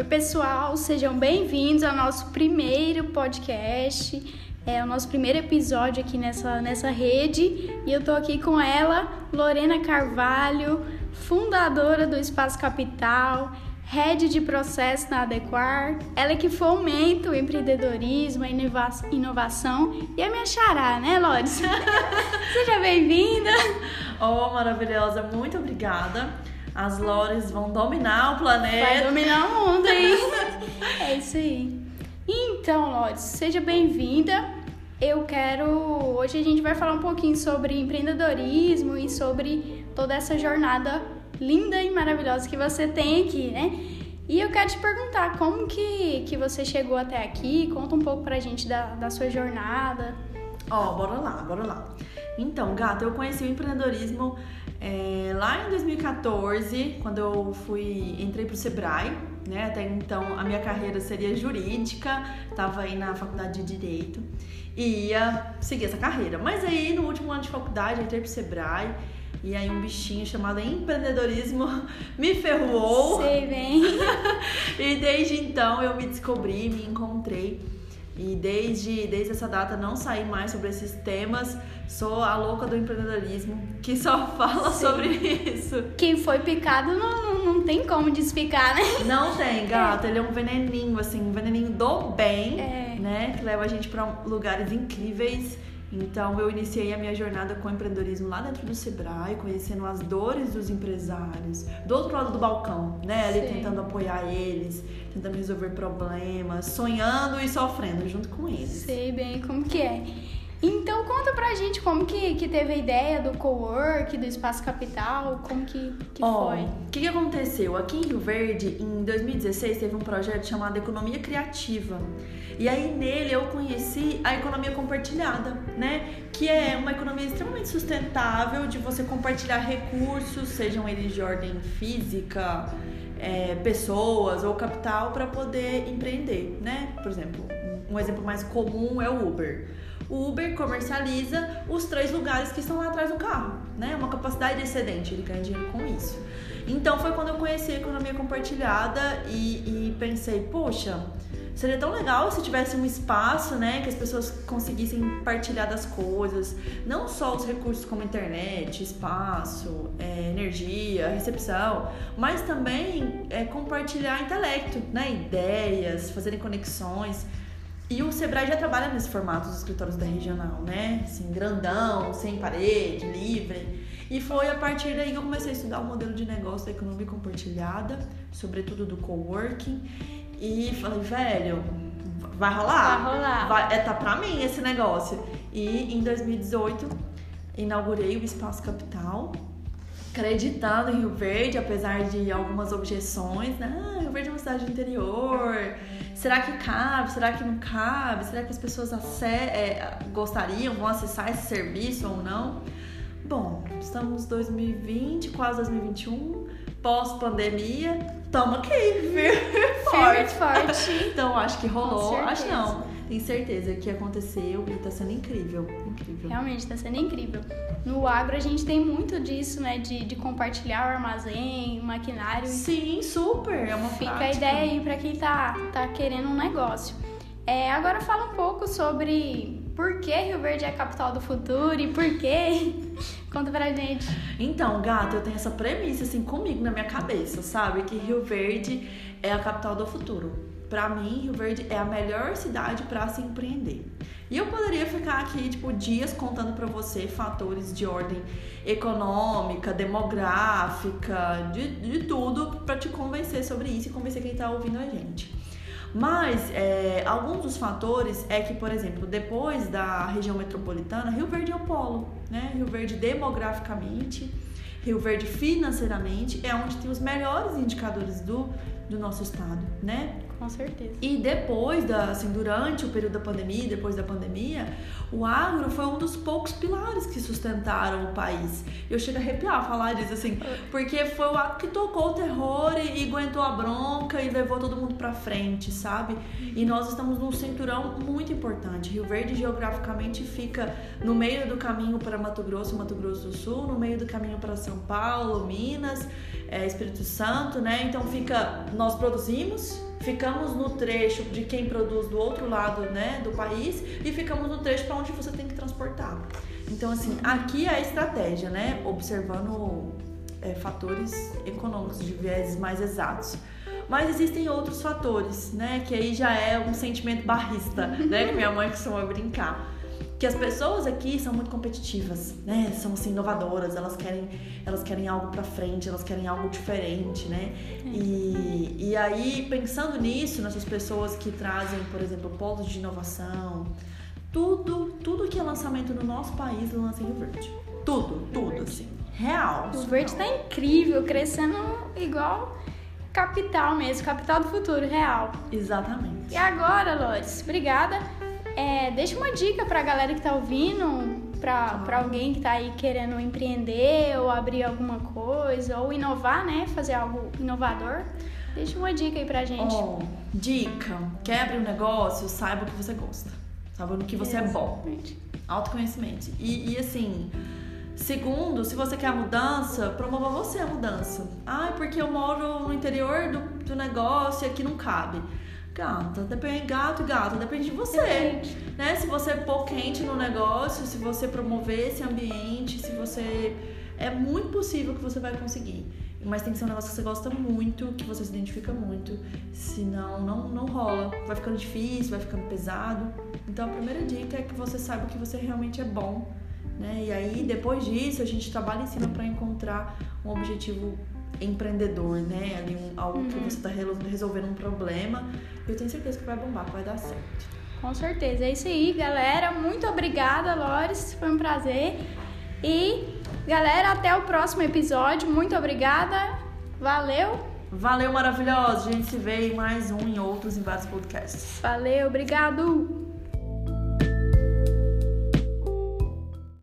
Oi, pessoal, sejam bem-vindos ao nosso primeiro podcast, é o nosso primeiro episódio aqui nessa, nessa rede. E eu tô aqui com ela, Lorena Carvalho, fundadora do Espaço Capital, head de processo na Adequar. Ela é que fomenta o empreendedorismo, a inovação e a minha xará, né, Lores? Seja bem-vinda! Oh, maravilhosa, muito obrigada. As Lores vão dominar o planeta. Vai dominar o mundo, hein? é isso aí. Então, Lores, seja bem-vinda. Eu quero. Hoje a gente vai falar um pouquinho sobre empreendedorismo e sobre toda essa jornada linda e maravilhosa que você tem aqui, né? E eu quero te perguntar como que, que você chegou até aqui, conta um pouco pra gente da, da sua jornada. Ó, oh, bora lá, bora lá. Então, gata, eu conheci o empreendedorismo é, lá em 2014, quando eu fui entrei pro Sebrae, né? Até então a minha carreira seria jurídica, tava aí na faculdade de direito e ia seguir essa carreira. Mas aí no último ano de faculdade entrei pro Sebrae e aí um bichinho chamado empreendedorismo me ferrou. Sei bem. e desde então eu me descobri, me encontrei. E desde, desde essa data não saí mais sobre esses temas. Sou a louca do empreendedorismo que só fala Sim. sobre isso. Quem foi picado não, não, tem como despicar, né? Não tem, gato. É. Ele é um veneninho, assim, um veneninho do bem, é. né? Que leva a gente para lugares incríveis. Então eu iniciei a minha jornada com empreendedorismo lá dentro do Sebrae, conhecendo as dores dos empresários, do outro lado do balcão, né? Ali Sim. tentando apoiar eles, tentando resolver problemas, sonhando e sofrendo junto com eles. Sei bem como que é. Então conta pra gente como que, que teve a ideia do co-work, do Espaço Capital, como que, que oh, foi? O que, que aconteceu? Aqui em Rio Verde, em 2016, teve um projeto chamado Economia Criativa. E aí nele eu conheci a economia compartilhada, né? Que é uma economia extremamente sustentável de você compartilhar recursos, sejam eles de ordem física, é, pessoas ou capital para poder empreender, né? Por exemplo, um exemplo mais comum é o Uber. O Uber comercializa os três lugares que estão lá atrás do carro, né? Uma capacidade excedente, ele ganha dinheiro com isso. Então foi quando eu conheci a economia compartilhada e, e pensei, poxa, Seria tão legal se tivesse um espaço, né, que as pessoas conseguissem partilhar das coisas, não só os recursos como internet, espaço, é, energia, recepção, mas também é, compartilhar intelecto, né, ideias, fazerem conexões. E o Sebrae já trabalha nesse formato dos escritórios da regional, né? Assim, grandão, sem parede, livre. E foi a partir daí que eu comecei a estudar o modelo de negócio da economia compartilhada, sobretudo do coworking. E falei, velho, vai rolar? Vai rolar. Vai, é, tá pra mim esse negócio. E em 2018 inaugurei o Espaço Capital, acreditando em Rio Verde, apesar de algumas objeções, né? Ah, Rio Verde é uma cidade do interior. Será que cabe? Será que não cabe? Será que as pessoas é, gostariam, vão acessar esse serviço ou não? Bom, estamos 2020, quase 2021, pós-pandemia, aqui, firme forte. forte. então acho que rolou, acho não. Tenho certeza que aconteceu e tá sendo incrível, incrível. Realmente tá sendo incrível. No agro a gente tem muito disso, né, de, de compartilhar o armazém, o maquinário. Sim, super, é uma Fica prática. a ideia aí para quem tá, tá querendo um negócio. É, agora fala um pouco sobre por que Rio Verde é a capital do futuro e por quê? Conta pra gente. Então, gato, eu tenho essa premissa assim comigo na minha cabeça, sabe? Que Rio Verde é a capital do futuro. Para mim, Rio Verde é a melhor cidade para se empreender. E eu poderia ficar aqui, tipo, dias contando para você fatores de ordem econômica, demográfica, de, de tudo, para te convencer sobre isso e convencer quem tá ouvindo a gente. Mas é, alguns dos fatores é que, por exemplo, depois da região metropolitana, Rio Verde é o polo, né? Rio Verde demograficamente, Rio Verde financeiramente é onde tem os melhores indicadores do, do nosso estado, né? Com certeza. E depois da, assim, durante o período da pandemia, depois da pandemia, o agro foi um dos poucos pilares que sustentaram o país. Eu chego a arrepiar falar disso, assim, porque foi o agro que tocou o terror e, e aguentou a bronca e levou todo mundo pra frente, sabe? E nós estamos num cinturão muito importante. Rio Verde, geograficamente, fica no meio do caminho para Mato Grosso, Mato Grosso do Sul, no meio do caminho para São Paulo, Minas, é, Espírito Santo, né? Então fica, nós produzimos ficamos no trecho de quem produz do outro lado né, do país e ficamos no trecho para onde você tem que transportar. Então, assim, aqui é a estratégia, né? Observando é, fatores econômicos de viés mais exatos. Mas existem outros fatores, né? Que aí já é um sentimento barrista, né? Que minha mãe costuma brincar. Que as pessoas aqui são muito competitivas, né? São assim, inovadoras, elas querem, elas querem algo para frente, elas querem algo diferente, né? E, e aí, pensando nisso, nessas pessoas que trazem, por exemplo, polos de inovação, tudo, tudo que é lançamento no nosso país lança em Rio Verde. Tudo, tudo, assim. Real. O Verde tá incrível, crescendo igual capital mesmo, capital do futuro, real. Exatamente. E agora, Lores, obrigada. É, deixa uma dica pra galera que tá ouvindo, pra, pra alguém que tá aí querendo empreender ou abrir alguma coisa, ou inovar, né? Fazer algo inovador. Deixa uma dica aí pra gente. Oh, dica: quer abrir um negócio, saiba o que você gosta. Saiba no que você Exatamente. é bom. Autoconhecimento. E, e assim. Segundo, se você quer a mudança, promova você a mudança. Ah, porque eu moro no interior do, do negócio e aqui não cabe. Gata, depende, gato e gato, depende de você. Depende. Né? Se você pôr quente no negócio, se você promover esse ambiente, se você. É muito possível que você vai conseguir. Mas tem que ser um negócio que você gosta muito, que você se identifica muito. Senão, não, não rola. Vai ficando difícil, vai ficando pesado. Então, a primeira dica é que você saiba que você realmente é bom né? E aí, depois disso, a gente trabalha em cima para encontrar um objetivo empreendedor, né? Ali um, algo que você está resolvendo um problema. Eu tenho certeza que vai bombar, que vai dar certo. Com certeza. É isso aí, galera. Muito obrigada, Lores. Foi um prazer. E, galera, até o próximo episódio. Muito obrigada. Valeu. Valeu, maravilhoso. A gente se vê em mais um, em outros, em vários podcasts. Valeu, obrigado.